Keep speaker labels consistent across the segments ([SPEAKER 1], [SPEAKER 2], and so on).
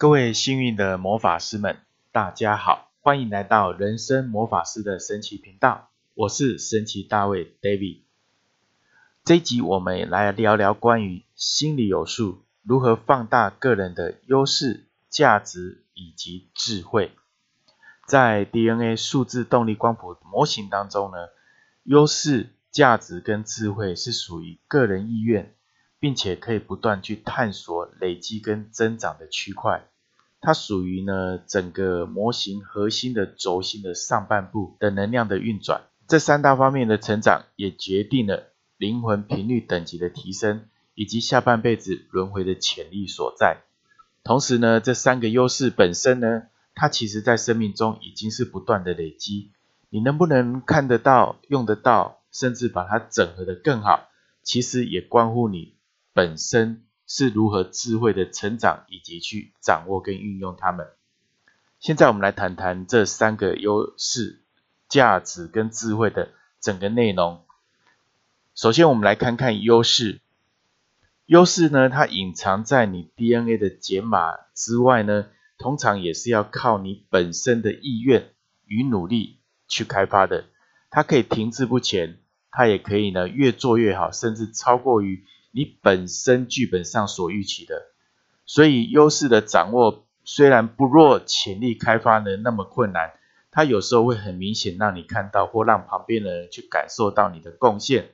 [SPEAKER 1] 各位幸运的魔法师们，大家好，欢迎来到人生魔法师的神奇频道，我是神奇大卫 David。这一集我们来聊聊关于心理有数，如何放大个人的优势、价值以及智慧。在 DNA 数字动力光谱模型当中呢，优势、价值跟智慧是属于个人意愿。并且可以不断去探索、累积跟增长的区块，它属于呢整个模型核心的轴心的上半部的能量的运转。这三大方面的成长，也决定了灵魂频率等级的提升，以及下半辈子轮回的潜力所在。同时呢，这三个优势本身呢，它其实在生命中已经是不断的累积。你能不能看得到、用得到，甚至把它整合的更好，其实也关乎你。本身是如何智慧的成长，以及去掌握跟运用它们。现在我们来谈谈这三个优势、价值跟智慧的整个内容。首先，我们来看看优势。优势呢，它隐藏在你 DNA 的解码之外呢，通常也是要靠你本身的意愿与努力去开发的。它可以停滞不前，它也可以呢越做越好，甚至超过于。你本身剧本上所预期的，所以优势的掌握虽然不若潜力开发呢那么困难，它有时候会很明显让你看到或让旁边的人去感受到你的贡献。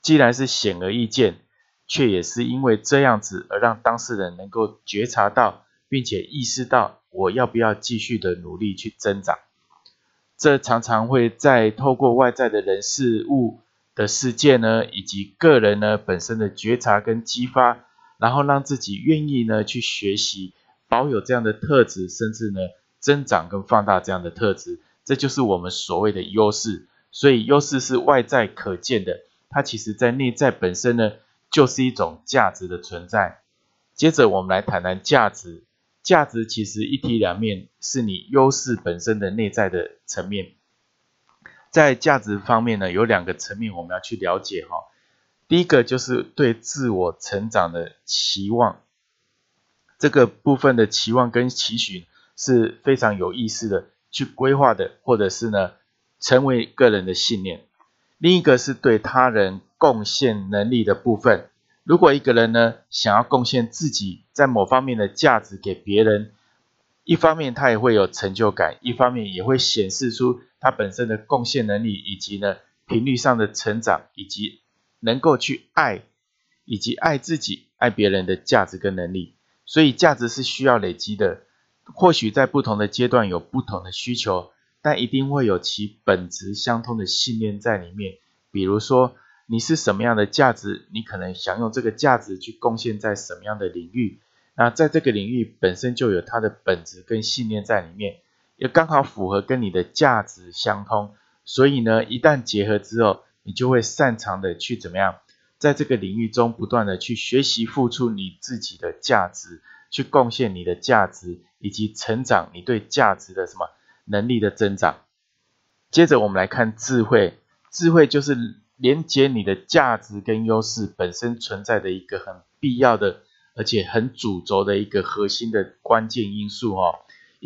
[SPEAKER 1] 既然是显而易见，却也是因为这样子而让当事人能够觉察到，并且意识到我要不要继续的努力去增长。这常常会在透过外在的人事物。的世界呢，以及个人呢本身的觉察跟激发，然后让自己愿意呢去学习，保有这样的特质，甚至呢增长跟放大这样的特质，这就是我们所谓的优势。所以优势是外在可见的，它其实在内在本身呢就是一种价值的存在。接着我们来谈谈价值，价值其实一体两面，是你优势本身的内在的层面。在价值方面呢，有两个层面我们要去了解哈。第一个就是对自我成长的期望，这个部分的期望跟期许是非常有意思的，去规划的，或者是呢成为个人的信念。另一个是对他人贡献能力的部分。如果一个人呢想要贡献自己在某方面的价值给别人，一方面他也会有成就感，一方面也会显示出。他本身的贡献能力，以及呢频率上的成长，以及能够去爱，以及爱自己、爱别人的价值跟能力，所以价值是需要累积的。或许在不同的阶段有不同的需求，但一定会有其本质相通的信念在里面。比如说，你是什么样的价值，你可能想用这个价值去贡献在什么样的领域，那在这个领域本身就有它的本质跟信念在里面。也刚好符合跟你的价值相通，所以呢，一旦结合之后，你就会擅长的去怎么样，在这个领域中不断的去学习，付出你自己的价值，去贡献你的价值，以及成长你对价值的什么能力的增长。接着我们来看智慧，智慧就是连接你的价值跟优势本身存在的一个很必要的，而且很主轴的一个核心的关键因素哦。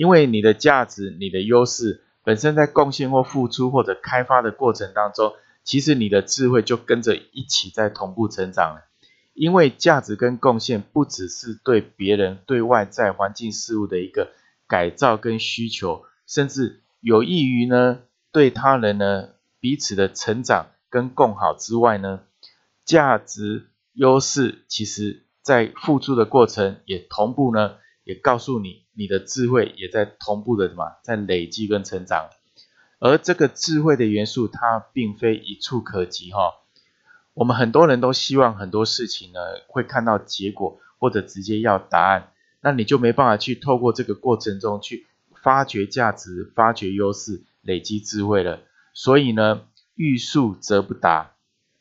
[SPEAKER 1] 因为你的价值、你的优势本身在贡献或付出或者开发的过程当中，其实你的智慧就跟着一起在同步成长了。因为价值跟贡献不只是对别人、对外在环境事物的一个改造跟需求，甚至有益于呢对他人呢彼此的成长跟共好之外呢，价值优势其实在付出的过程也同步呢。也告诉你，你的智慧也在同步的什么，在累积跟成长。而这个智慧的元素，它并非一触可及哈。我们很多人都希望很多事情呢，会看到结果，或者直接要答案，那你就没办法去透过这个过程中去发掘价值、发掘优势、累积智慧了。所以呢，欲速则不达。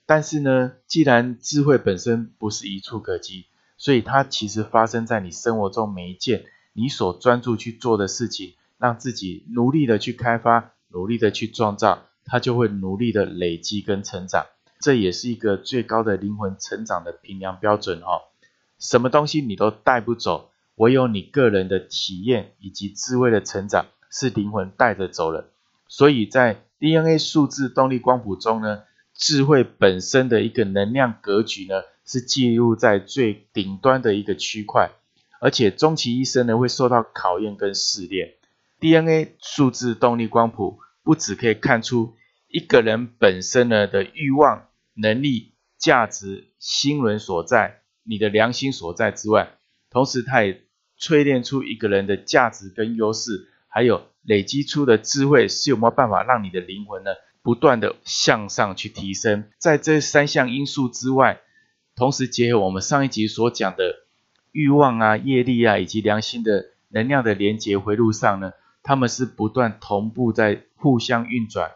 [SPEAKER 1] 但是呢，既然智慧本身不是一触可及。所以它其实发生在你生活中每一件你所专注去做的事情，让自己努力的去开发，努力的去创造，它就会努力的累积跟成长。这也是一个最高的灵魂成长的评量标准哦。什么东西你都带不走，唯有你个人的体验以及智慧的成长，是灵魂带着走了。所以在 DNA 数字动力光谱中呢，智慧本身的一个能量格局呢，是记录在最顶端的一个区块，而且终其一生呢，会受到考验跟试炼。DNA 数字动力光谱不只可以看出一个人本身呢的欲望、能力、价值、心轮所在，你的良心所在之外，同时它也淬炼出一个人的价值跟优势，还有累积出的智慧是有没有办法让你的灵魂呢不断的向上去提升。在这三项因素之外，同时结合我们上一集所讲的欲望啊、业力啊以及良心的能量的连接回路上呢。他们是不断同步在互相运转、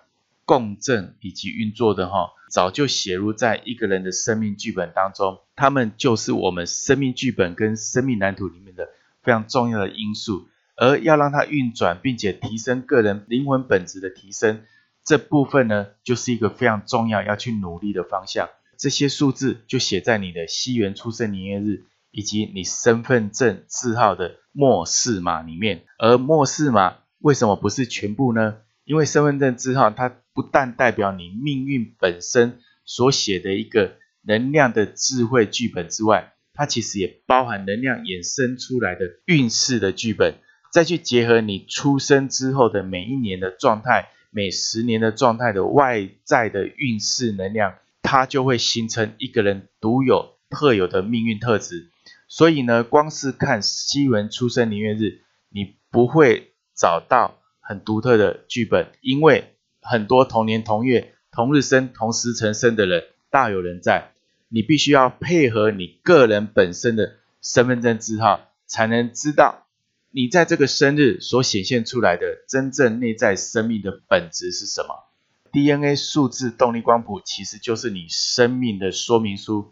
[SPEAKER 1] 共振以及运作的哈，早就写入在一个人的生命剧本当中。他们就是我们生命剧本跟生命蓝图里面的非常重要的因素。而要让它运转，并且提升个人灵魂本质的提升，这部分呢，就是一个非常重要要去努力的方向。这些数字就写在你的西元出生年月日。以及你身份证字号的末四码里面，而末四码为什么不是全部呢？因为身份证字号它不但代表你命运本身所写的一个能量的智慧剧本之外，它其实也包含能量衍生出来的运势的剧本，再去结合你出生之后的每一年的状态、每十年的状态的外在的运势能量，它就会形成一个人独有特有的命运特质。所以呢，光是看西文出生年月日，你不会找到很独特的剧本，因为很多同年同月同日生同时辰生的人大有人在。你必须要配合你个人本身的身份证字号，才能知道你在这个生日所显现出来的真正内在生命的本质是什么。DNA 数字动力光谱其实就是你生命的说明书。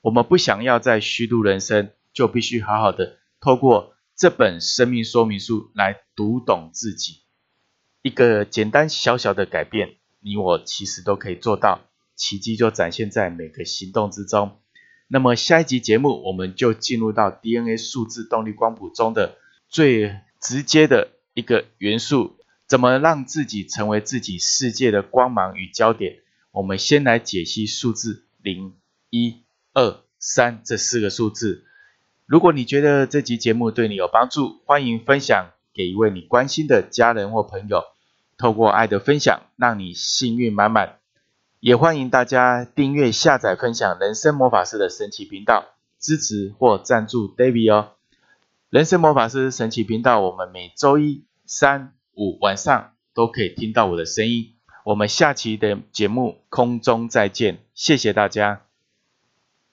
[SPEAKER 1] 我们不想要再虚度人生，就必须好好的透过这本生命说明书来读懂自己。一个简单小小的改变，你我其实都可以做到，奇迹就展现在每个行动之中。那么下一集节目，我们就进入到 DNA 数字动力光谱中的最直接的一个元素，怎么让自己成为自己世界的光芒与焦点？我们先来解析数字零一。二三这四个数字，如果你觉得这集节目对你有帮助，欢迎分享给一位你关心的家人或朋友。透过爱的分享，让你幸运满满。也欢迎大家订阅、下载、分享人生魔法师的神奇频道，支持或赞助 David 哦。人生魔法师神奇频道，我们每周一、三、五晚上都可以听到我的声音。我们下期的节目空中再见，谢谢大家。